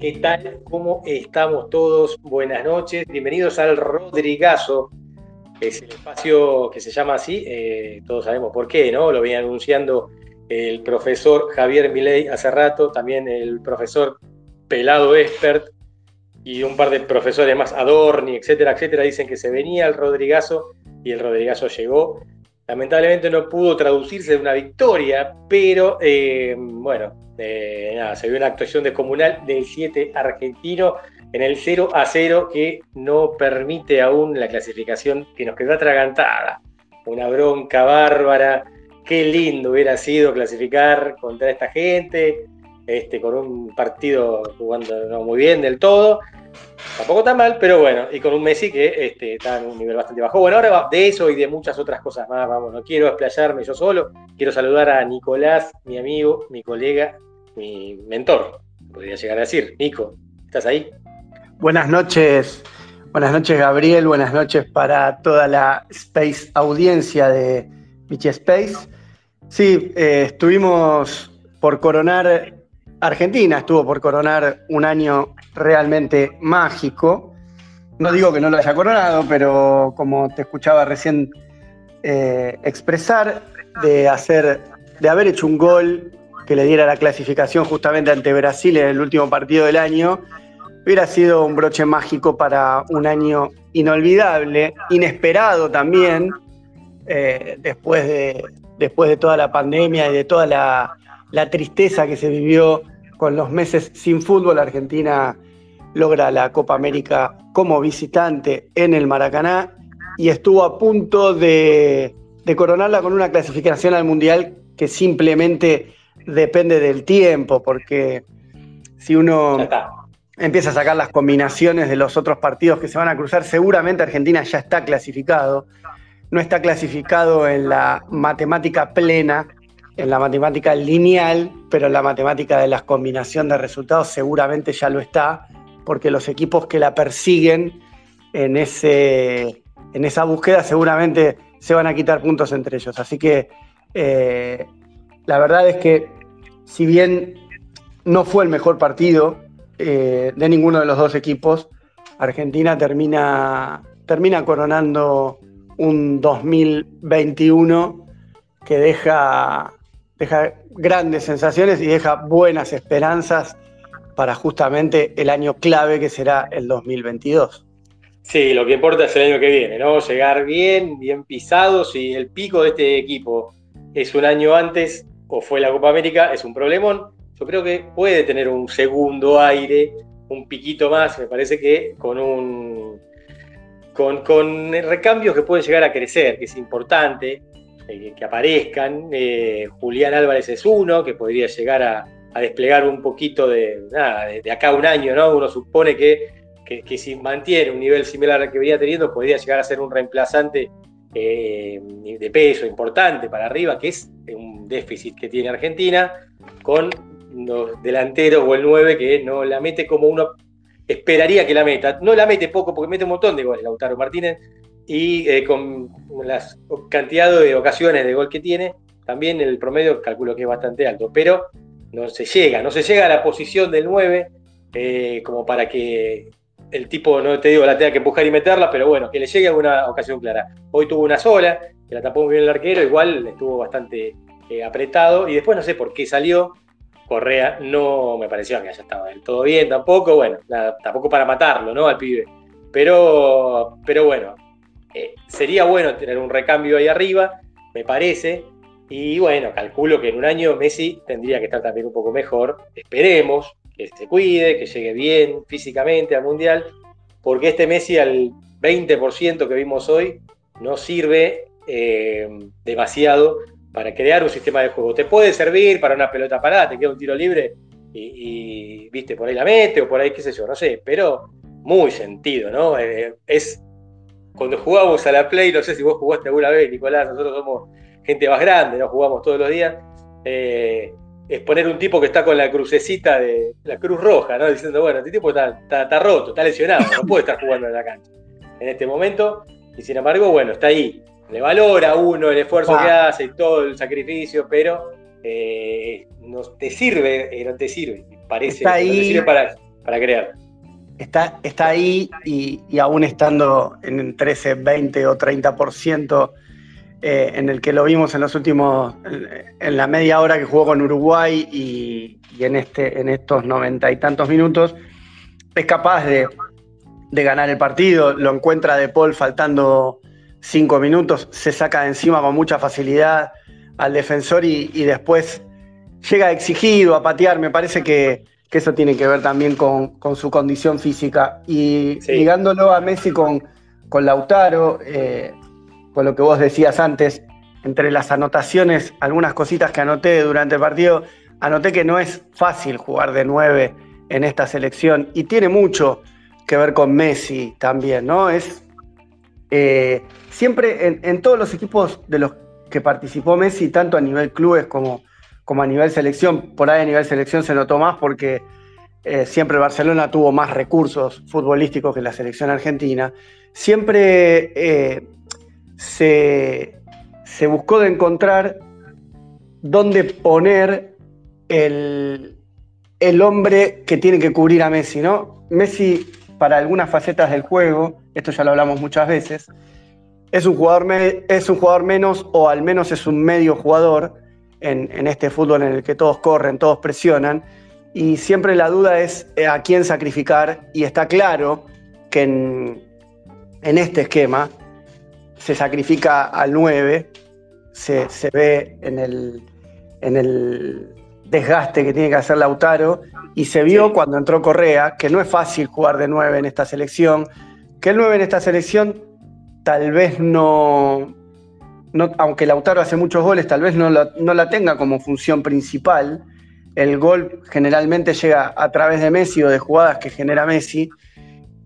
¿Qué tal? ¿Cómo estamos todos? Buenas noches. Bienvenidos al Rodrigazo. Es el espacio que se llama así. Eh, todos sabemos por qué, ¿no? Lo viene anunciando el profesor Javier Milei hace rato, también el profesor Pelado Expert y un par de profesores más, Adorni, etcétera, etcétera, dicen que se venía el Rodrigazo y el Rodrigazo llegó. Lamentablemente no pudo traducirse de una victoria, pero eh, bueno, nada, se vio una actuación descomunal del 7 argentino en el 0 a 0 que no permite aún la clasificación que nos quedó atragantada. Una bronca bárbara. Qué lindo hubiera sido clasificar contra esta gente, este, con un partido jugando no muy bien del todo. Tampoco tan mal, pero bueno, y con un Messi que este, está en un nivel bastante bajo. Bueno, ahora de eso y de muchas otras cosas más, vamos, no quiero explayarme yo solo, quiero saludar a Nicolás, mi amigo, mi colega, mi mentor, podría llegar a decir. Nico, ¿estás ahí? Buenas noches, buenas noches Gabriel, buenas noches para toda la Space audiencia de Michi Space. Sí, eh, estuvimos por coronar, Argentina estuvo por coronar un año realmente mágico. No digo que no lo haya coronado, pero como te escuchaba recién eh, expresar, de, hacer, de haber hecho un gol que le diera la clasificación justamente ante Brasil en el último partido del año, hubiera sido un broche mágico para un año inolvidable, inesperado también, eh, después, de, después de toda la pandemia y de toda la, la tristeza que se vivió con los meses sin fútbol. Argentina logra la Copa América como visitante en el Maracaná y estuvo a punto de, de coronarla con una clasificación al Mundial que simplemente depende del tiempo, porque si uno empieza a sacar las combinaciones de los otros partidos que se van a cruzar, seguramente Argentina ya está clasificado. No está clasificado en la matemática plena, en la matemática lineal, pero en la matemática de la combinación de resultados seguramente ya lo está, porque los equipos que la persiguen en, ese, en esa búsqueda seguramente se van a quitar puntos entre ellos. Así que eh, la verdad es que si bien no fue el mejor partido eh, de ninguno de los dos equipos, Argentina termina, termina coronando un 2021 que deja, deja grandes sensaciones y deja buenas esperanzas para justamente el año clave que será el 2022. Sí, lo que importa es el año que viene, ¿no? Llegar bien, bien pisados y el pico de este equipo es un año antes o fue la Copa América, es un problemón. Yo creo que puede tener un segundo aire, un piquito más, me parece que con un con, recambios que pueden llegar a crecer, que es importante eh, que aparezcan. Eh, Julián Álvarez es uno, que podría llegar a, desplegar un poquito de, de, acá a un año, ¿no? Uno supone que, que, que, si mantiene un nivel similar al que venía teniendo, podría llegar a ser un reemplazante eh, de peso importante para arriba, que es un déficit que tiene Argentina, con los delanteros o el 9 que no la mete como uno esperaría que la meta. No la mete poco porque mete un montón de goles Lautaro Martínez y eh, con la cantidad de ocasiones de gol que tiene, también el promedio calculo que es bastante alto, pero no se llega, no se llega a la posición del 9 eh, como para que el tipo, no te digo, la tenga que empujar y meterla, pero bueno, que le llegue a una ocasión clara. Hoy tuvo una sola, que la tapó muy bien el arquero, igual estuvo bastante eh, apretado, y después no sé por qué salió. Correa no me pareció que haya estado del todo bien tampoco, bueno, tampoco para matarlo, ¿no? Al pibe. Pero, pero bueno, eh, sería bueno tener un recambio ahí arriba, me parece. Y bueno, calculo que en un año Messi tendría que estar también un poco mejor. Esperemos, que se cuide, que llegue bien físicamente al Mundial, porque este Messi al 20% que vimos hoy no sirve eh, demasiado para crear un sistema de juego. Te puede servir para una pelota parada, te queda un tiro libre y, viste, por ahí la mete o por ahí qué sé yo, no sé, pero muy sentido, ¿no? Eh, es cuando jugamos a la Play, no sé si vos jugaste alguna vez, Nicolás, nosotros somos gente más grande, no jugamos todos los días. Eh, es poner un tipo que está con la crucecita de la Cruz Roja, ¿no? Diciendo, bueno, este tipo está, está, roto, está lesionado, no puede estar jugando en la cancha en este momento. Y sin embargo, bueno, está ahí. Le valora uno el esfuerzo que hace y todo el sacrificio, pero eh, no te sirve, eh, no te sirve, parece. Está ahí, para... para crear. Está, está ahí y, aún estando en 13, 20 o 30%, eh, en el que lo vimos en los últimos, en, la media hora que jugó con Uruguay y, en, este, en estos noventa y tantos minutos, es capaz de, ganar el partido, lo encuentra De Paul faltando cinco minutos, se saca de encima con mucha facilidad al defensor y, después llega exigido a patear. Me parece que, eso tiene que ver también con, su condición física. Y ligándolo a Messi con, con Lautaro, eh, con lo que vos decías antes, entre las anotaciones, algunas cositas que anoté durante el partido, anoté que no es fácil jugar de nueve en esta selección y tiene mucho que ver con Messi también, ¿no? Es eh, siempre en, todos los equipos de los que participó Messi, tanto a nivel clubes como, como a nivel selección, por ahí a nivel selección se notó más porque eh, siempre Barcelona tuvo más recursos futbolísticos que la selección argentina, siempre eh, se, se buscó de encontrar dónde poner el, el hombre que tiene que cubrir a Messi, ¿no? Messi, para algunas facetas del juego, esto ya lo hablamos muchas veces, es un jugador, es un jugador menos o al menos es un medio jugador en, este fútbol en el que todos corren, todos presionan, y siempre la duda es eh, a quién sacrificar, y está claro que en, este esquema se sacrifica al 9, se, ve en el, en el desgaste que tiene que hacer Lautaro y se vio cuando entró Correa que no es fácil jugar de 9 en esta selección, que el 9 en esta selección tal vez no, no aunque Lautaro hace muchos goles, tal vez no la, no la, tenga como función principal. El gol generalmente llega a través de Messi o de jugadas que genera Messi.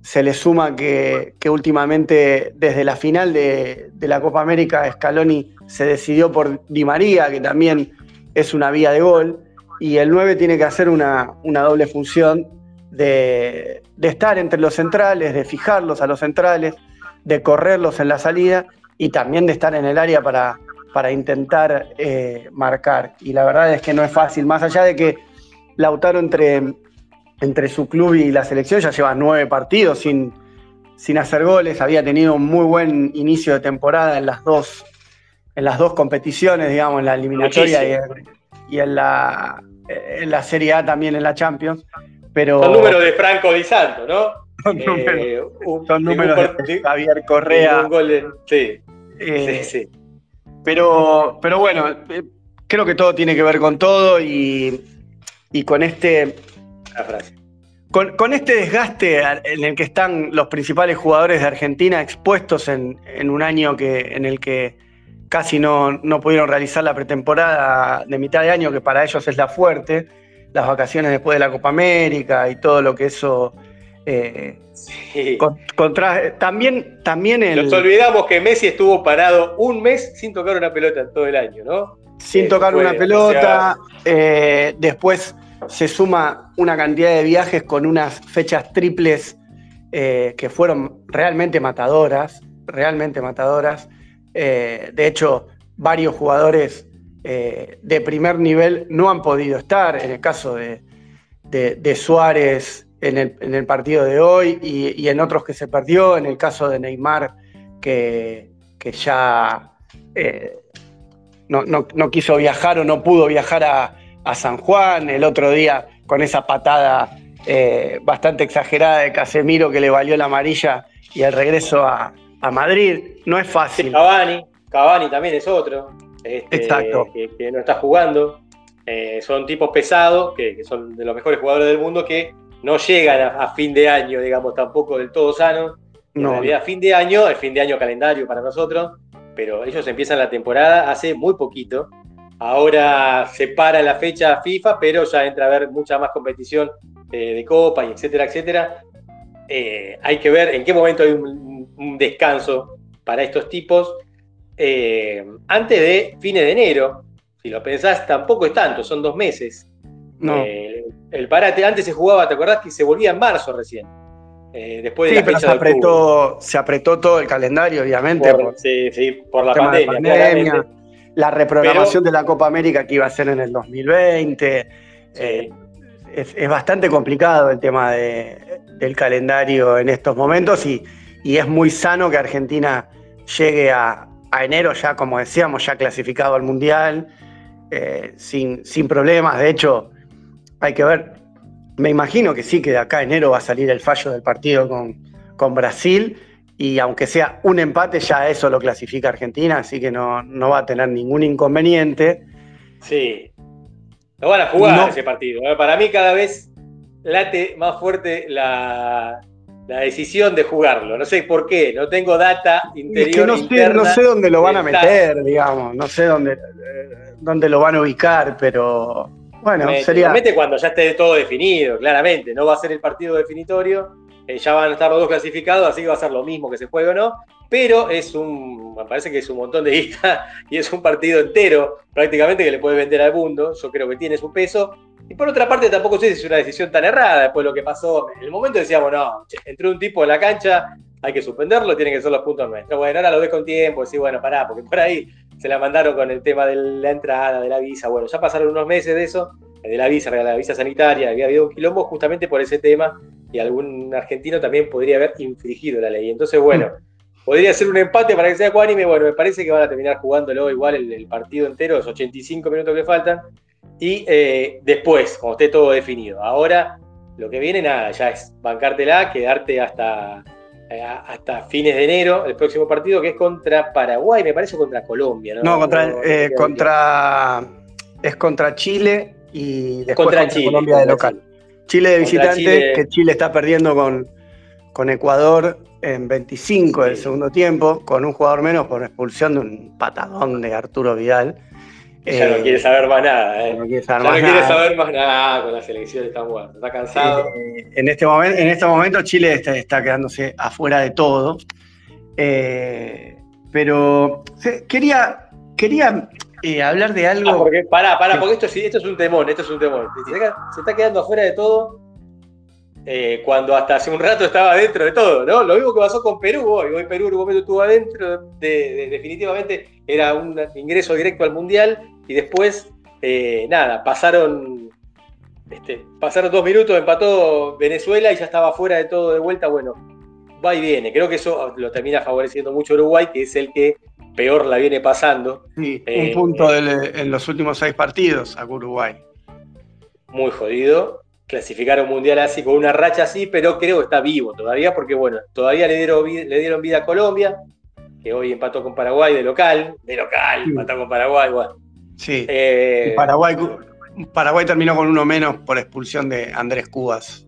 Se le suma que, últimamente desde la final de, la Copa América Scaloni se decidió por Di María, que también es una vía de gol y el 9 tiene que hacer una, doble función de, estar entre los centrales, de fijarlos a los centrales, de correrlos en la salida y también de estar en el área para, para intentar eh, marcar. Y la verdad es que no es fácil, más allá de que Lautaro entre, entre su club y la selección ya lleva nueve partidos sin, sin hacer goles, había tenido un muy buen inicio de temporada en las dos, en las dos competiciones, digamos, en la eliminatoria y y en la, en la Serie A también en la Champions. Pero, son números de Franco Di Santo, ¿no? Son números, eh, de Javier Correa. sí, eh, sí, sí. Pero, pero bueno, eh, creo que todo tiene que ver con todo y, con este. Con, con, este desgaste en el que están los principales jugadores de Argentina expuestos en, en un año que, en el que casi no, pudieron realizar la pretemporada de mitad de año, que para ellos es la fuerte, las vacaciones después de la Copa América y todo lo que eso... Eh, contra, también, también el... Nos olvidamos que Messi estuvo parado un mes sin tocar una pelota todo el año, ¿no? Sin tocar una pelota, eh, después se suma una cantidad de viajes con unas fechas triples eh, que fueron realmente matadoras, realmente matadoras. Eh, de hecho, varios jugadores eh, de primer nivel no han podido estar, en el caso de, Suárez en el, partido de hoy y, en otros que se perdió, en el caso de Neymar, que, ya eh, no, quiso viajar o no pudo viajar a, San Juan, el otro día con esa patada bastante exagerada de Casemiro que le valió la amarilla y el regreso a, a Madrid. No es fácil. Cavani, Cavani también es otro. Este, Exacto. Que, no está jugando. Eh, son tipos pesados, que, son de los mejores jugadores del mundo, que no llegan a, fin de año, digamos, tampoco del todo sanos. No. En realidad, fin de año, el fin de año calendario para nosotros, pero ellos empiezan la temporada hace muy poquito. Ahora se para la fecha FIFA, pero ya entra a haber mucha más competición eh, de Copa y etcétera, etcétera. Eh, hay que ver en qué momento hay un, un descanso para estos tipos eh, antes de fines de enero. Si lo pensás, tampoco es tanto, son dos meses. No. El parate antes se jugaba, ¿te acordás que se volvía en marzo recién? Eh, después de la se apretó, se apretó todo el calendario, obviamente. Por, sí, sí, por la pandemia. La reprogramación de la Copa América que iba a ser en el 2020. es, bastante complicado el tema del calendario en estos momentos y, es muy sano que Argentina llegue a, enero ya, como decíamos, ya clasificado al Mundial, eh, sin, sin problemas. De hecho, hay que ver, me imagino que sí, que de acá a enero va a salir el fallo del partido con, con Brasil y aunque sea un empate, ya eso lo clasifica Argentina, así que no, va a tener ningún inconveniente. Sí, lo van a jugar ese partido. ¿eh? Para mí cada vez late más fuerte la, decisión de jugarlo. No sé por qué, no tengo data interior. no, sé, no sé dónde lo van a meter, digamos, no sé dónde, dónde lo van a ubicar, pero bueno, sería. Mete cuando ya esté todo definido, claramente. No va a ser el partido definitorio eh, ya van a estar los dos clasificados, así que va a ser lo mismo que se juegue o no, pero es un, me parece que es un montón de guita y es un partido entero prácticamente que le puede vender al mundo, yo creo que tiene su peso. Y por otra parte, tampoco sé si es una decisión tan errada después de lo que pasó. En el momento decíamos, no, entró un tipo en la cancha, hay que suspenderlo, tienen que ser los puntos nuestros. Bueno, ahora lo ves con tiempo, sí, bueno, pará, porque por ahí se la mandaron con el tema de la entrada, de la visa. Bueno, ya pasaron unos meses de eso, de la visa, de la visa sanitaria, había habido un quilombo justamente por ese tema y algún argentino también podría haber infringido la ley. Entonces, bueno, podría ser un empate para que sea cuánime. Bueno, me parece que van a terminar jugándolo igual el, partido entero, los 85 minutos que faltan. Y eh, después, cuando esté todo definido. Ahora, lo que viene, nada, ya es bancártela, quedarte hasta, eh, hasta fines de enero, el próximo partido, que es contra Paraguay, me parece contra Colombia, ¿no? No, contra, eh, contra es contra Chile y después contra, Colombia de local. Chile de visitante, que Chile está perdiendo con, con Ecuador en 25 del segundo tiempo, con un jugador menos por expulsión de un patadón de Arturo Vidal. Ya no eh, quiere saber más nada, ¿eh? No quiere saber, más, no quiere saber más nada con la selección, está muerto, está cansado. Eh, en, este momento, en este momento Chile está, quedándose afuera de todo. Eh, pero quería, quería eh, hablar de algo. Ah, porque, pará, pará, porque esto, esto es un temor, esto es un temor. Se está quedando afuera de todo eh, cuando hasta hace un rato estaba dentro de todo, ¿no? Lo mismo que pasó con Perú hoy. Hoy Perú en un momento estuvo adentro, de, definitivamente era un ingreso directo al Mundial y después, eh, nada, pasaron. Este, pasaron dos minutos, empató Venezuela y ya estaba fuera de todo de vuelta. Bueno, va y viene. Creo que eso lo termina favoreciendo mucho Uruguay, que es el que peor la viene pasando. Sí, un eh, punto en los últimos seis partidos a Uruguay. Muy jodido. Clasificar un mundial así, con una racha así, pero creo que está vivo todavía, porque bueno, todavía le dieron, le dieron vida a Colombia, que hoy empató con Paraguay de local, de local, empató con Paraguay, bueno. Sí. Eh, Paraguay, Paraguay terminó con uno menos por expulsión de Andrés Cubas.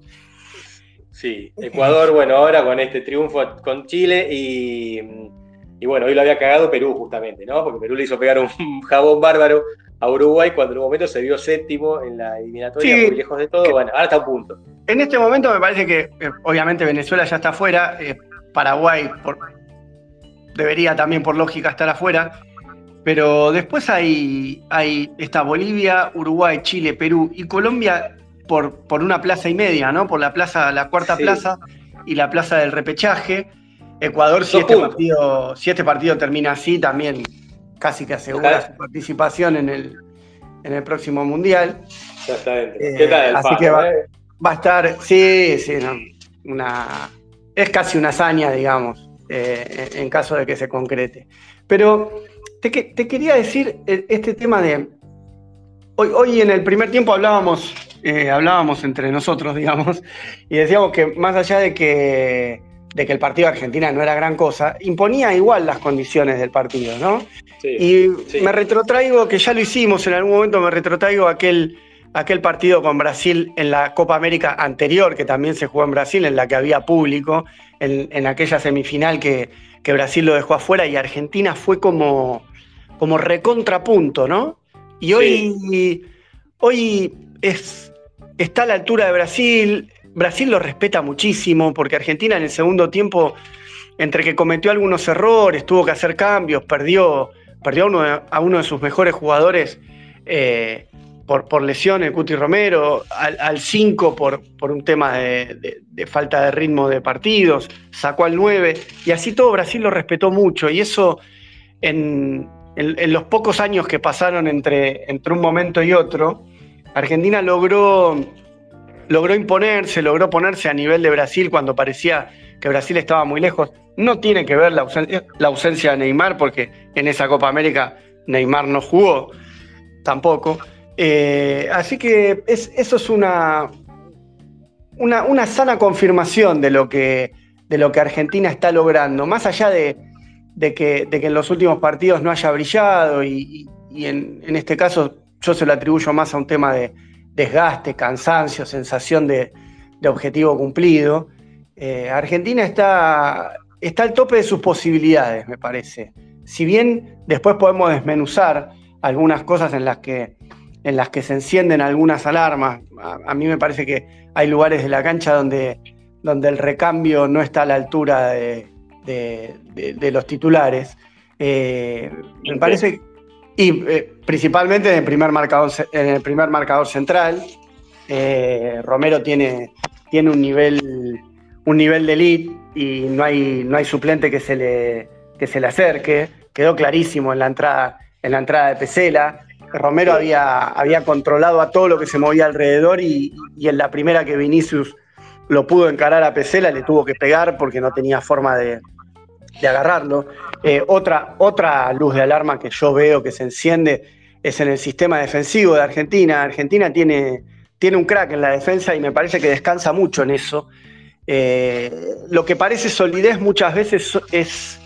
Sí, Ecuador, bueno, ahora con este triunfo con Chile y y bueno, hoy lo había cagado Perú justamente, ¿no? Porque Perú le hizo pegar un jabón bárbaro a Uruguay cuando en un momento se vio séptimo en la eliminatoria, muy lejos de todo. Bueno, ahora está a punto. En este momento me parece que, eh, obviamente, Venezuela ya está afuera, eh, Paraguay debería también por lógica estar afuera, pero después hay, hay está Bolivia, Uruguay, Chile, Perú y Colombia por, por una plaza y media, ¿no? Por la plaza, la cuarta plaza y la plaza del repechaje. Ecuador, si este, partido, si este partido termina así, también casi que asegura su participación en el, en el próximo Mundial. Exactamente. Eh, ¿Qué tal así que va, a estar, sí, sí, una, es casi una hazaña, digamos, eh, en caso de que se concrete. Pero te, te, quería decir eh, este tema de. Hoy, hoy en el primer tiempo hablábamos, hablábamos entre nosotros, digamos, y decíamos que más allá de que de que el partido de Argentina no era gran cosa, imponía igual las condiciones del partido, ¿no? y me retrotraigo, que ya lo hicimos en algún momento, me retrotraigo aquel, aquel partido con Brasil en la Copa América anterior, que también se jugó en Brasil, en la que había público, en, aquella semifinal que, que, Brasil lo dejó afuera y Argentina fue como, como recontrapunto, ¿no? Y hoy, hoy es, está a la altura de Brasil, Brasil lo respeta muchísimo porque Argentina en el segundo tiempo, entre que cometió algunos errores, tuvo que hacer cambios, perdió, perdió a, uno de, sus mejores jugadores eh, por, por lesión, el Cuti Romero, al 5 por, por un tema de, falta de ritmo de partidos, sacó al 9 y así todo Brasil lo respetó mucho y eso en, en, los pocos años que pasaron entre, entre un momento y otro, Argentina logró logró imponerse, logró ponerse a nivel de Brasil cuando parecía que Brasil estaba muy lejos. No tiene que ver la ausencia, la ausencia de Neymar, porque en esa Copa América Neymar no jugó tampoco. Eh, así que eso es una, una, sana confirmación de lo, que, de lo que Argentina está logrando, más allá de, que, en los últimos partidos no haya brillado y, en, este caso yo se lo atribuyo más a un tema de desgaste, cansancio, sensación de, objetivo cumplido. Eh, Argentina está, está al tope de sus posibilidades, me parece. Si bien después podemos desmenuzar algunas cosas en las que, en las que se encienden algunas alarmas, a, mí me parece que hay lugares de la cancha donde, donde el recambio no está a la altura de, los titulares. Eh, me parece, y eh, principalmente en el primer marcador, en el primer marcador central, eh, Romero tiene, tiene un nivel un nivel de elite y no hay, no hay suplente que se le, que se le acerque. Quedó clarísimo en la entrada, en la entrada de Pesela. Romero había, había controlado a todo lo que se movía alrededor y, en la primera que Vinicius lo pudo encarar a Pesela, le tuvo que pegar porque no tenía forma de, agarrarlo. Eh, otra, otra luz de alarma que yo veo que se enciende es en el sistema defensivo de Argentina. Argentina tiene, tiene un crack en la defensa y me parece que descansa mucho en eso. Eh, lo que parece solidez muchas veces es,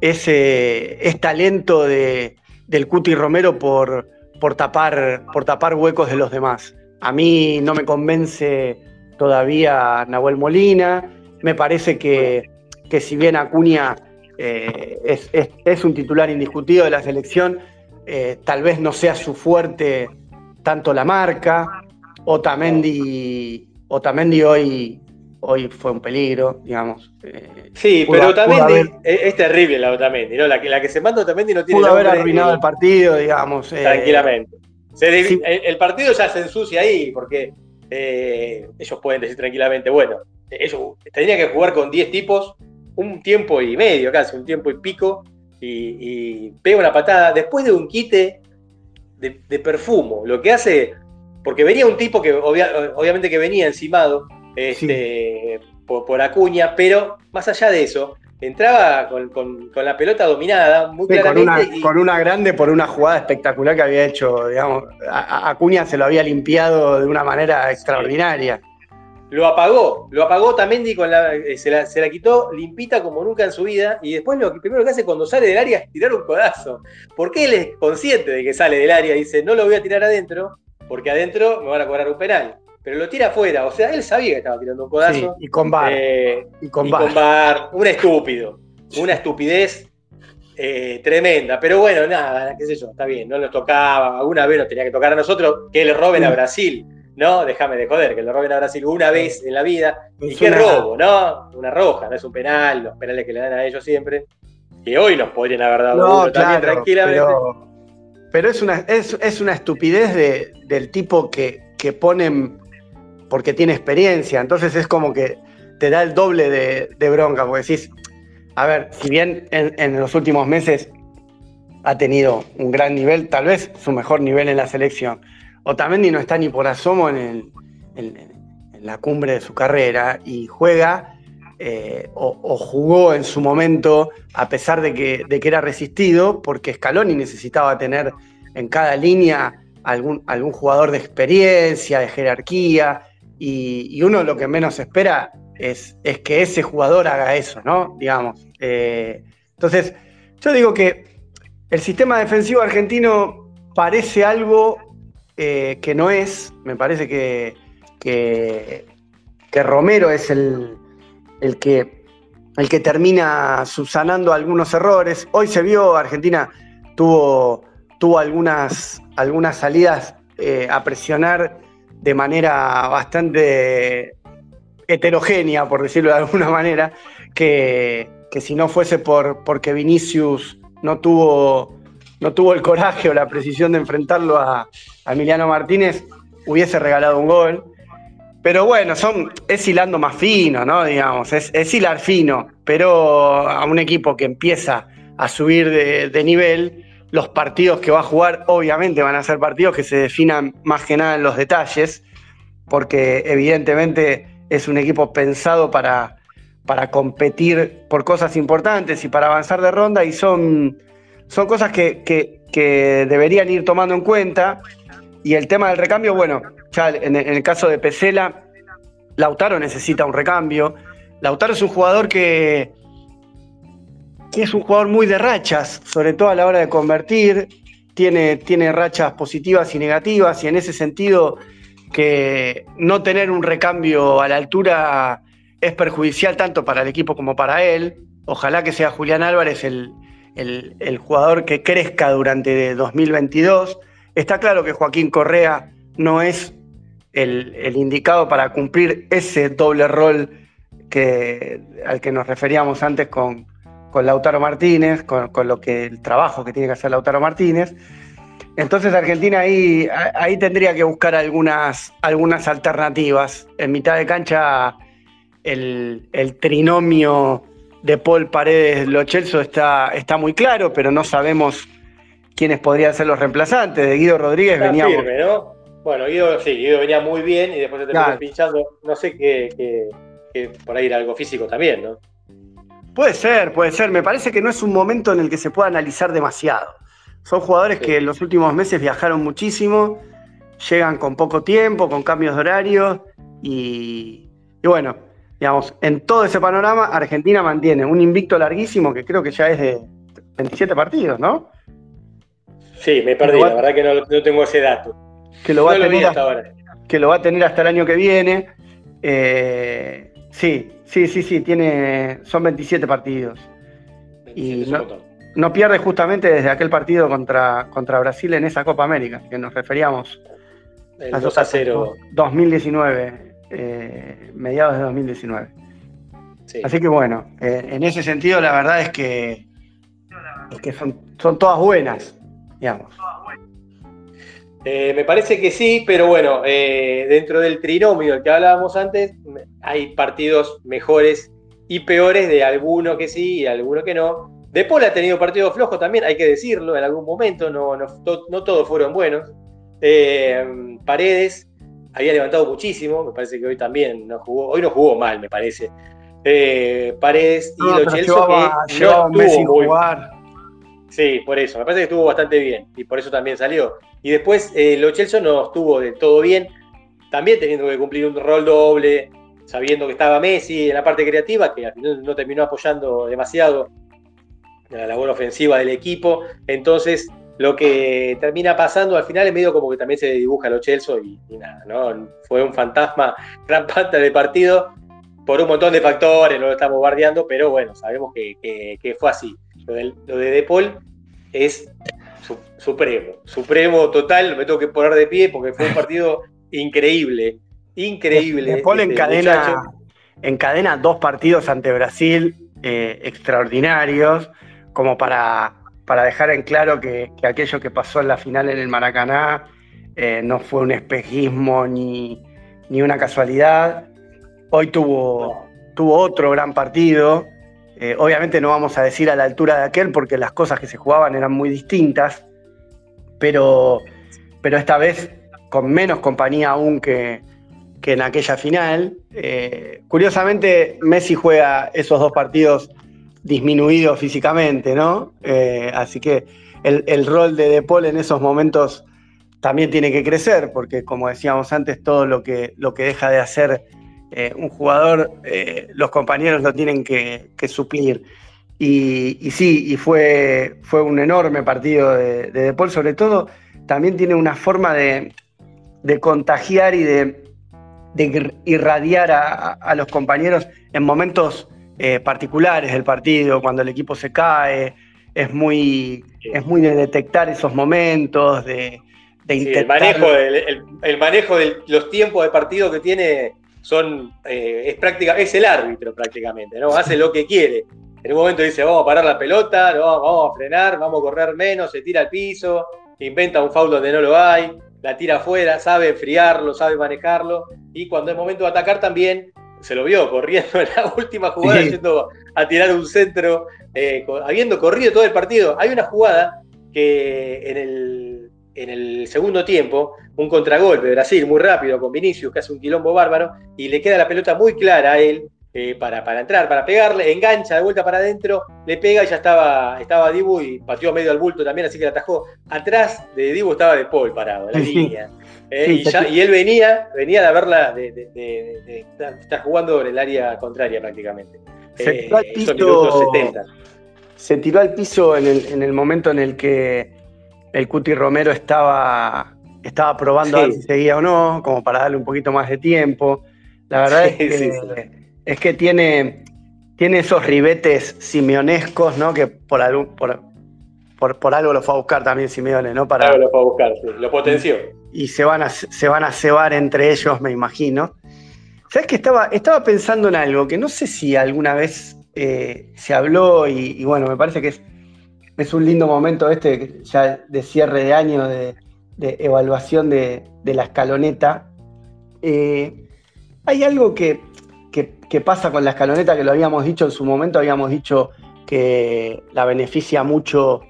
es, eh, talento de, del Cuti Romero por, por, tapar, por tapar huecos de los demás. A mí no me convence todavía Nahuel Molina. Me parece que, si bien Acuña eh, es, un titular indiscutido de la selección, tal vez no sea su fuerte tanto la marca. Otamendi, Otamendi hoy hoy fue un peligro, digamos. Eh, sí, pero Otamendi es, terrible la Otamendi, ¿no? La que, la que se manda Otamendi no tiene Pudo haber arruinado el partido, digamos. Eh, tranquilamente. el, partido ya se ensucia ahí, porque eh, ellos pueden decir tranquilamente, bueno, ellos tendría que jugar con 10 tipos un tiempo y medio, casi, un tiempo y pico, y, pega una patada después de un quite de, perfumo. Lo que hace, porque venía un tipo que obviamente que venía encimado, este, por, Acuña, pero más allá de eso, entraba con, la pelota dominada, muy claramente. Con una, grande por una jugada espectacular que había hecho, digamos, Acuña se lo había limpiado de una manera extraordinaria. Lo apagó, lo apagó Tamendi con la, eh, se, la, quitó limpita como nunca en su vida y después lo primero que hace cuando sale del área es tirar un codazo. Porque él es consciente de que sale del área y dice, no lo voy a tirar adentro, porque adentro me van a cobrar un penal pero lo tira afuera. O sea, él sabía que estaba tirando un codazo. y con bar. Eh, y con, bar. Un estúpido. Una estupidez eh, tremenda. Pero bueno, nada, qué sé yo, está bien, no nos tocaba. Alguna vez nos tenía que tocar a nosotros que le roben a Brasil. No, déjame de joder, que le roben a Brasil una vez en la vida. y qué robo, ¿no? Una roja, no es un penal, los penales que le dan a ellos siempre. Que hoy nos podrían haber dado uno también tranquilamente. Pero, es, una, es, una estupidez del tipo que, que ponen porque tiene experiencia. Entonces es como que te da el doble de, bronca, porque decís, a ver, si bien en, los últimos meses ha tenido un gran nivel, tal vez su mejor nivel en la selección, Otamendi no está ni por asomo en, la cumbre de su carrera y juega eh, o, jugó en su momento a pesar de que, era resistido, porque Scaloni necesitaba tener en cada línea algún, jugador de experiencia, de jerarquía, y, uno lo que menos espera es, es, que ese jugador haga eso, ¿no? Digamos. Eh, entonces, yo digo que el sistema defensivo argentino parece algo eh, que no es. Me parece que, que, Romero es el, el, que, el que termina subsanando algunos errores. Hoy se vio, Argentina tuvo, tuvo algunas, algunas salidas eh, a presionar de manera bastante heterogénea, por decirlo de alguna manera, que, si no fuese por porque Vinicius no tuvo, no tuvo el coraje o la precisión de enfrentarlo a, Emiliano Martínez, hubiese regalado un gol. Pero bueno, son, es hilando más fino, ¿no? Digamos, es, es hilar fino, pero a un equipo que empieza a subir de, de nivel, los partidos que va a jugar, obviamente van a ser partidos que se definan más que nada en los detalles. porque evidentemente es un equipo pensado para, para competir por cosas importantes y para avanzar de ronda y son, son cosas que, deberían ir tomando en cuenta. Y el tema del recambio, bueno, en, el caso de Pesela, Lautaro necesita un recambio. Lautaro es un jugador que, que es un jugador muy de rachas, sobre todo a la hora de convertir. Tiene, tiene rachas positivas y negativas, y en ese sentido, que no tener un recambio a la altura es perjudicial tanto para el equipo como para él. Ojalá que sea Julián Álvarez el, jugador que crezca durante 2022. Está claro que Joaquín Correa no es el, indicado para cumplir ese doble rol que, al que nos referíamos antes con, Lautaro Martínez, con, lo que el trabajo que tiene que hacer Lautaro Martínez. Entonces Argentina ahí, ahí tendría que buscar algunas, algunas alternativas. En mitad de cancha el, trinomio de Paul Paredes Lochelso está, está muy claro, pero no sabemos quiénes podrían ser los reemplazantes. De Guido Rodríguez venía. Bueno, Guido, sí, Guido venía muy bien y después se te pinchando. No sé qué, por ahí era algo físico también, ¿no? Puede ser, puede ser. Me parece que no es un momento en el que se pueda analizar demasiado. Son jugadores que en los últimos meses viajaron muchísimo, llegan con poco tiempo, con cambios de horario y, y bueno, digamos, en todo ese panorama, Argentina mantiene un invicto larguísimo que creo que ya es de 27 partidos, ¿no? Sí, me perdí, la verdad que no, tengo ese dato. Que lo, va a tener hasta, ahora. que lo va a tener hasta el año que viene. Eh, sí, sí, sí, sí, tiene, son 27 partidos. y no, pierde justamente desde aquel partido contra, contra Brasil en esa Copa América, que nos referíamos. El a 2 a 0. 2019. Eh, mediados de 2019. Así que bueno, eh, en ese sentido la verdad es que, que son, son todas buenas, digamos. Eh, me parece que sí, pero bueno, dentro del trinomio del que hablábamos antes, hay partidos mejores y peores de alguno que sí y alguno que no. De Paul ha tenido partidos flojos también, hay que decirlo, en algún momento, no, no, no todos fueron buenos. Paredes había levantado muchísimo, me parece que hoy también no jugó, hoy no jugó mal, me parece. Eh, Paredes y Lo Celso que no estuvo jugar. Sí, por eso, me parece que estuvo bastante bien y por eso también salió. Y después eh, Lo Celso no estuvo de todo bien, también teniendo que cumplir un rol doble, sabiendo que estaba Messi en la parte creativa, que al final no terminó apoyando demasiado la labor ofensiva del equipo. Entonces, lo que termina pasando al final es medio como que también se dibuja lo Chelsea y, nada, ¿no? Fue un fantasma gran parte del partido por un montón de factores, no lo estamos bardeando, pero bueno, sabemos que, fue así. Lo de, lo de, Paul es supremo, supremo total, me tengo que poner de pie porque fue un partido increíble, increíble. De Paul encadena, encadena dos partidos ante Brasil eh, extraordinarios, como para para dejar en claro que, aquello que pasó en la final en el Maracaná eh, no fue un espejismo ni, una casualidad. Hoy tuvo, tuvo otro gran partido. Eh, obviamente no vamos a decir a la altura de aquel porque las cosas que se jugaban eran muy distintas, pero, pero esta vez con menos compañía aún que, en aquella final. Eh, curiosamente, Messi juega esos dos partidos disminuido físicamente, ¿no? Eh, así que el, rol de De Paul en esos momentos también tiene que crecer, porque como decíamos antes, todo lo que, lo que deja de hacer eh, un jugador, eh, los compañeros lo tienen que, suplir. Y, sí, y fue, fue un enorme partido de, de, Paul, sobre todo también tiene una forma de, contagiar y de, irradiar a los compañeros en momentos eh, particulares del partido, cuando el equipo se cae, es muy, es muy de detectar esos momentos, de, el manejo, el, manejo de los tiempos de partido que tiene son, eh, es, práctica, es el árbitro prácticamente, ¿no? Hace lo que quiere. En un momento dice, vamos a parar la pelota, vamos a frenar, vamos a correr menos, se tira al piso, inventa un foul donde no lo hay, la tira afuera, sabe enfriarlo, sabe manejarlo, y cuando es momento de atacar también se lo vio corriendo en la última jugada, yendo a tirar un centro, eh, habiendo corrido todo el partido. Hay una jugada que en el, en el segundo tiempo un contragolpe de Brasil muy rápido con Vinicius, que hace un quilombo bárbaro, y le queda la pelota muy clara a él eh, para, para, entrar, para pegarle, engancha de vuelta para adentro, le pega y ya estaba, estaba Dibu y pateó medio al bulto también, así que la atajó. Atrás de Dibu estaba De Paul parado, la línea. Eh, y, él venía, venía de haberla, de, estar jugando en el área contraria prácticamente. Se tiró al piso, 70. Se tiró al piso en el, en el momento en el que el Cuti Romero estaba, estaba probando a ver si seguía o no, como para darle un poquito más de tiempo. La verdad es que es que tiene, tiene esos ribetes simeonescos, ¿no? Que por, por, por, algo lo fue a buscar también Simeone, ¿no? Para, lo fue a buscar, sí. lo potenció. Y se van, a, se van a cebar entre ellos, me imagino. ¿Sabes que estaba, estaba pensando en algo que no sé si alguna vez eh, se habló y, bueno, me parece que es, es un lindo momento este ya de cierre de año, de, evaluación de, la escaloneta. Eh, hay algo que qué pasa con la escaloneta, que lo habíamos dicho en su momento, habíamos dicho que la beneficia mucho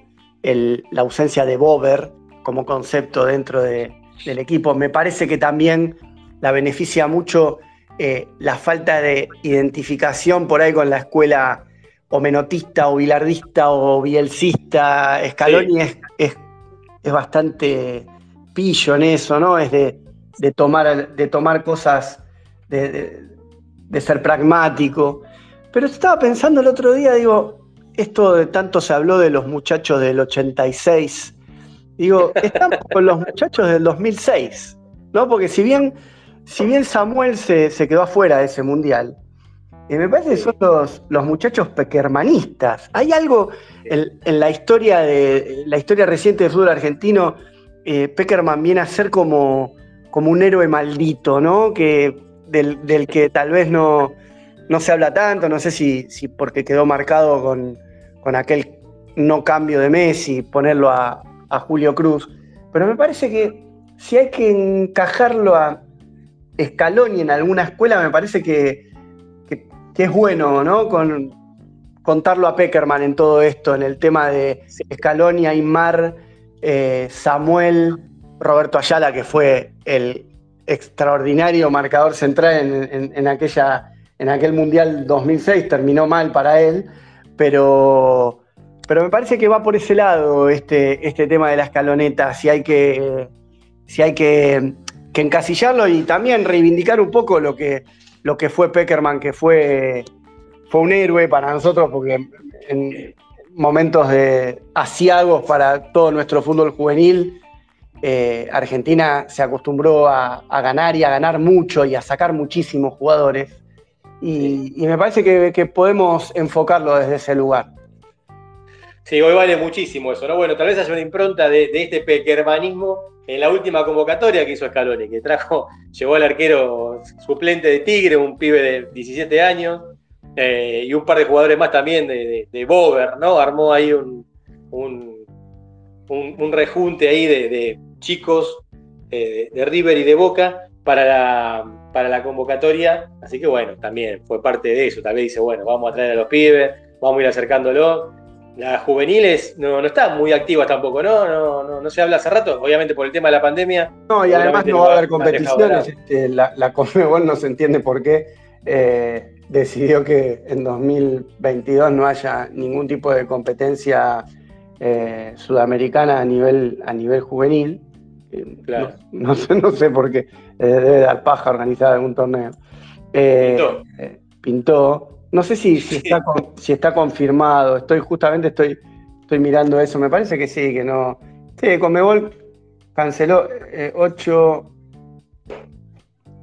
la ausencia de Bober como concepto dentro del equipo. Me parece que también la beneficia mucho eh, la falta de identificación por ahí con la escuela o menotista o bilardista o bielcista. Scaloni es, es, bastante pillo en eso, ¿no? Es de, tomar, de tomar cosas de, de ser pragmático. Pero estaba pensando el otro día, digo, esto de tanto se habló de los muchachos del 86. Digo, estamos con los muchachos del 2006, ¿no? Porque si bien, si bien Samuel se, quedó afuera de ese mundial, eh, me parece que son los, los muchachos pequermanistas. Hay algo en, la historia de la historia reciente del fútbol argentino, eh, Peckerman viene a ser como, como un héroe maldito, ¿no? Que del, que tal vez no, no, se habla tanto, no sé si, si porque quedó marcado con, aquel no cambio de Messi, ponerlo a, Julio Cruz, pero me parece que si hay que encajarlo a Scaloni en alguna escuela, me parece que, es bueno, ¿no? Con, contarlo a Peckerman en todo esto, en el tema de Scaloni, Aymar, eh, Samuel, Roberto Ayala, que fue el, extraordinario marcador central en, aquella, en aquel Mundial 2006, terminó mal para él, pero, pero me parece que va por ese lado este, este tema de la escaloneta, si hay que, si hay que, encasillarlo y también reivindicar un poco lo que, lo que fue Peckerman, que fue, fue un héroe para nosotros, porque en momentos de asiagos para todo nuestro fútbol juvenil, eh, Argentina se acostumbró a, ganar y a ganar mucho y a sacar muchísimos jugadores. Y, me parece que, podemos enfocarlo desde ese lugar. Sí, hoy vale muchísimo eso, ¿no? Bueno, tal vez haya una impronta de, este pequermanismo en la última convocatoria que hizo Scaloni, que trajo, llevó al arquero suplente de Tigre, un pibe de 17 años, eh, y un par de jugadores más también de, de, Bover, ¿no? Armó ahí un, un, rejunte ahí de, chicos eh, de River y de Boca para la, para la convocatoria. Así que bueno, también fue parte de eso. Vez dice, bueno, vamos a traer a los pibes, vamos a ir acercándolo. Las juveniles no, no están muy activas tampoco, ¿no? No, no, se habla hace rato, obviamente por el tema de la pandemia. No, y además no va a haber competiciones. Este, la, la Conmebol no se entiende por qué eh, decidió que en 2022 no haya ningún tipo de competencia eh, sudamericana a nivel, a nivel juvenil. No, sé, no sé por qué eh, debe dar paja organizar algún torneo. Eh, pintó. No sé si, si, está, si está confirmado. Estoy justamente estoy, estoy mirando eso. Me parece que sí, que no. Sí, Conmebol canceló 8.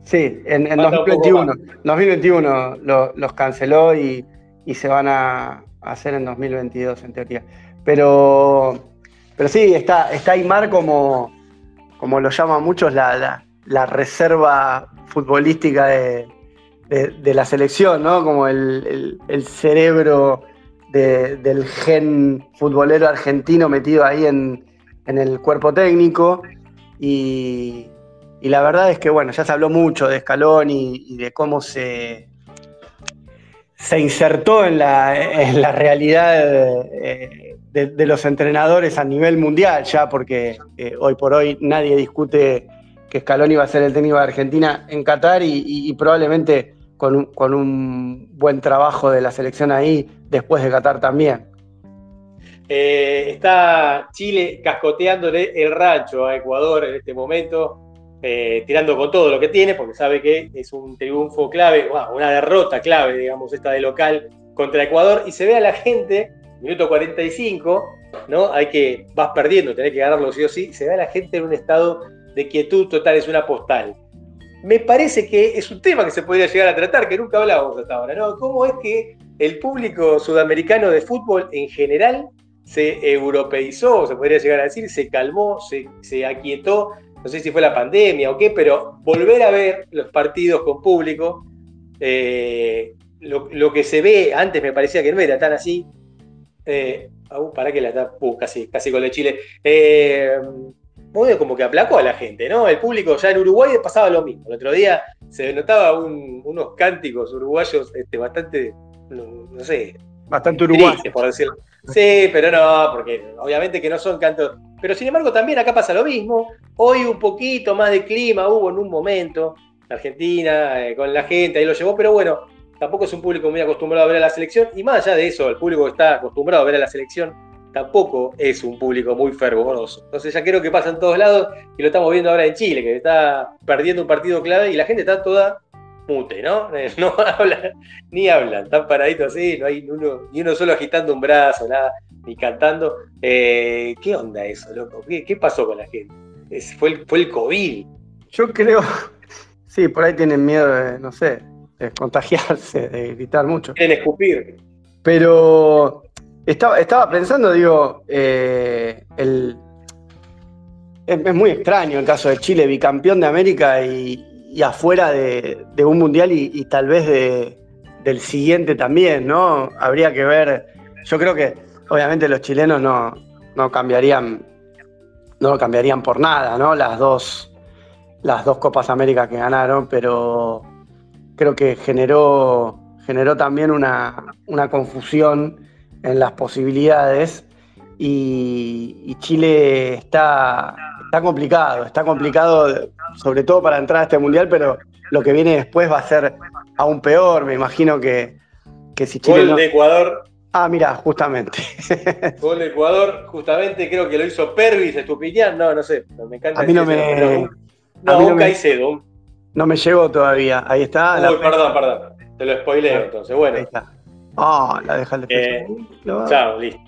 Sí, en, 2021. 2021 los canceló y, y, se van a hacer en 2022 en teoría. Pero, pero sí, está, está Aymar como, como lo llaman muchos, la, reserva futbolística de, la selección, ¿no? Como el, cerebro del gen futbolero argentino metido ahí en, el cuerpo técnico. Y, la verdad es que, bueno, ya se habló mucho de Escalón y, de cómo se, se insertó en la, realidad eh, de, los entrenadores a nivel mundial ya, porque eh, hoy por hoy nadie discute que Scaloni va a ser el técnico de Argentina en Qatar y, probablemente con un, con un, buen trabajo de la selección ahí después de Qatar también. Eh, está Chile cascoteándole el rancho a Ecuador en este momento. Eh, tirando con todo lo que tiene, porque sabe que es un triunfo clave, una derrota clave, digamos, esta de local contra Ecuador, y se ve a la gente, minuto 45, ¿no? Hay que, vas perdiendo, tenés que ganarlo sí o sí, se ve a la gente en un estado de quietud total, es una postal. Me parece que es un tema que se podría llegar a tratar, que nunca hablábamos hasta ahora, ¿no? ¿Cómo es que el público sudamericano de fútbol en general se europeizó, se podría llegar a decir, se calmó, se, se aquietó no sé si fue la pandemia o qué, pero volver a ver los partidos con público, eh, lo, que se ve, antes me parecía que no era tan así, eh, para que la está, uh, casi, casi con el Chile, eh, como que aplacó a la gente, ¿no? El público ya en Uruguay pasaba lo mismo. El otro día se notaba unos cánticos uruguayos este, bastante, no, sé, bastante uruguayos, por decirlo. Sí, pero no, porque obviamente que no son cantos pero sin embargo también acá pasa lo mismo. Hoy un poquito más de clima hubo en un momento. Argentina, eh, con la gente, ahí lo llevó, pero bueno, tampoco es un público muy acostumbrado a ver a la selección. Y más allá de eso, el público está acostumbrado a ver a la selección tampoco es un público muy fervoroso. Entonces ya creo que pasa en todos lados y lo estamos viendo ahora en Chile, que está perdiendo un partido clave y la gente está toda mute, ¿no? No habla, ni hablan, están paraditos así, no hay uno, ni uno solo agitando un brazo, nada ni cantando. Eh, ¿Qué onda eso, loco? ¿Qué, pasó con la gente? fue, el, fue el COVID. Yo creo, sí, por ahí tienen miedo de, no sé, de contagiarse, de gritar mucho. En escupir. Pero estaba, pensando, digo, eh, es, muy extraño el caso de Chile, bicampeón de América y, afuera de, un mundial y, tal vez de, del siguiente también, ¿no? Habría que ver, yo creo que obviamente los chilenos no, no cambiarían, no cambiarían por nada, ¿no? Las dos, las dos Copas América que ganaron, pero creo que generó, generó también una, confusión en las posibilidades y, Chile está, está complicado, está complicado sobre todo para entrar a este mundial, pero lo que viene después va a ser aún peor, me imagino que, que si Chile... de Ecuador Ah, mira, justamente. Gol de Ecuador, justamente creo que lo hizo Pervis, Estupiñán, no, no sé, me encanta. A mí no me. no, un Caicedo. No me llegó todavía, ahí está. Uy, perdón, perdón, te lo spoileo entonces, bueno. Ahí está. Ah, la deja el eh, Chao, listo.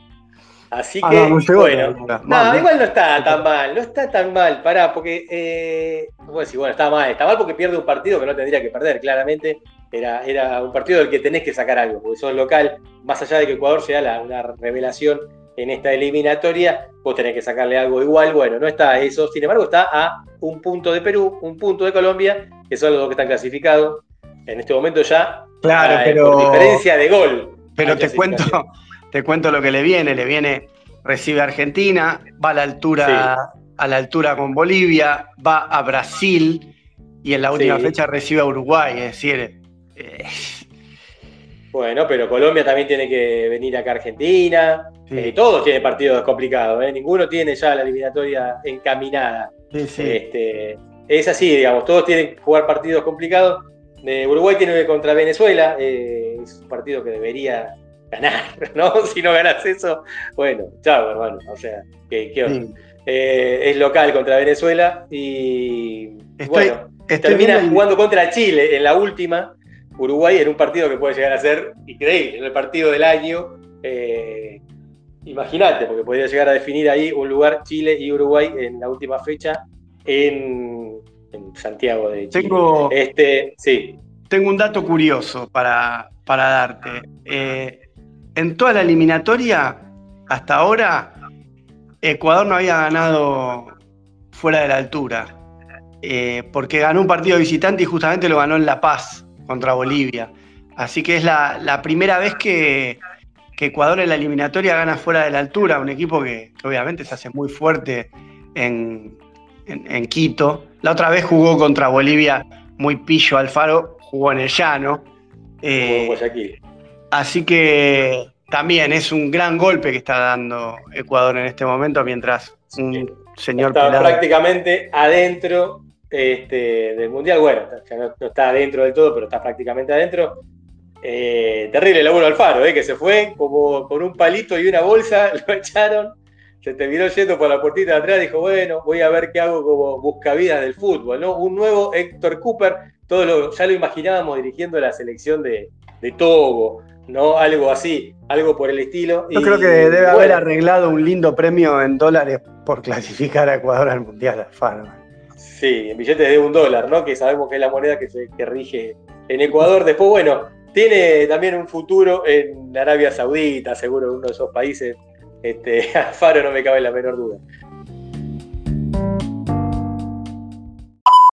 Así ah, que, no, bueno, no, igual no está tan mal, no está tan mal, pará, porque, eh, bueno, está mal, está mal porque pierde un partido que no tendría que perder, claramente, era, un partido del que tenés que sacar algo, porque sos local, más allá de que Ecuador sea una revelación en esta eliminatoria, vos tenés que sacarle algo igual. Bueno, no está eso, sin embargo, está a un punto de Perú, un punto de Colombia, que son los dos que están clasificados. En este momento ya, claro, pero, por diferencia de gol. Pero te cuento, te cuento lo que le viene, le viene, recibe a Argentina, va a la altura, a la altura con Bolivia, va a Brasil y en la última fecha recibe a Uruguay, es decir, bueno, pero Colombia también tiene que venir acá a Argentina. Eh, todos tienen partidos complicados, ¿eh? ninguno tiene ya la eliminatoria encaminada. Este, es así, digamos, todos tienen que jugar partidos complicados. Eh, Uruguay tiene contra Venezuela, es un partido que debería ganar, ¿no? Si no ganas eso, bueno, chao, hermano. O sea, ¿qué, es local contra Venezuela y bueno, termina jugando contra Chile en la última Uruguay en un partido que puede llegar a ser increíble, en el partido del año. Eh, Imagínate, porque podría llegar a definir ahí un lugar Chile y Uruguay en la última fecha en, Santiago de Chile. Tengo, este, sí. tengo un dato curioso para, para darte. Eh, en toda la eliminatoria, hasta ahora, Ecuador no había ganado fuera de la altura. Eh, porque ganó un partido visitante y justamente lo ganó en La Paz contra Bolivia. Así que es la, primera vez que, Ecuador en la eliminatoria gana fuera de la altura, un equipo que, obviamente se hace muy fuerte en, Quito. La otra vez jugó contra Bolivia muy pillo Alfaro, jugó en el llano. Eh, Así que también es un gran golpe que está dando Ecuador en este momento, mientras un señor está prácticamente adentro este, del Mundial. Bueno, ya no, está adentro del todo, pero está prácticamente adentro. Eh, terrible el laburo Alfaro, eh, que se fue como con un palito y una bolsa, lo echaron, se terminó yendo por la puertita de atrás, dijo, bueno, voy a ver qué hago como buscavidas del fútbol, ¿no? Un nuevo Héctor Cooper, todo ya lo imaginábamos dirigiendo la selección de, de Togo, ¿no? Algo así, algo por el estilo. Yo creo que debe haber arreglado un lindo premio en dólares por clasificar a Ecuador al Mundial, Alfaro. Sí, en billetes de un dólar, ¿no? Que sabemos que es la moneda que, se, que rige en Ecuador. Después, bueno, tiene también un futuro en Arabia Saudita, seguro uno de esos países. Este, Alfaro no me cabe la menor duda.